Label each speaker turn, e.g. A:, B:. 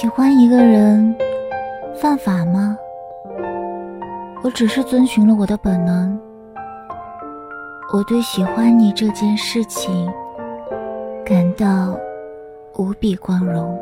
A: 喜欢一个人犯法吗？我只是遵循了我的本能。我对喜欢你这件事情感到无比光荣。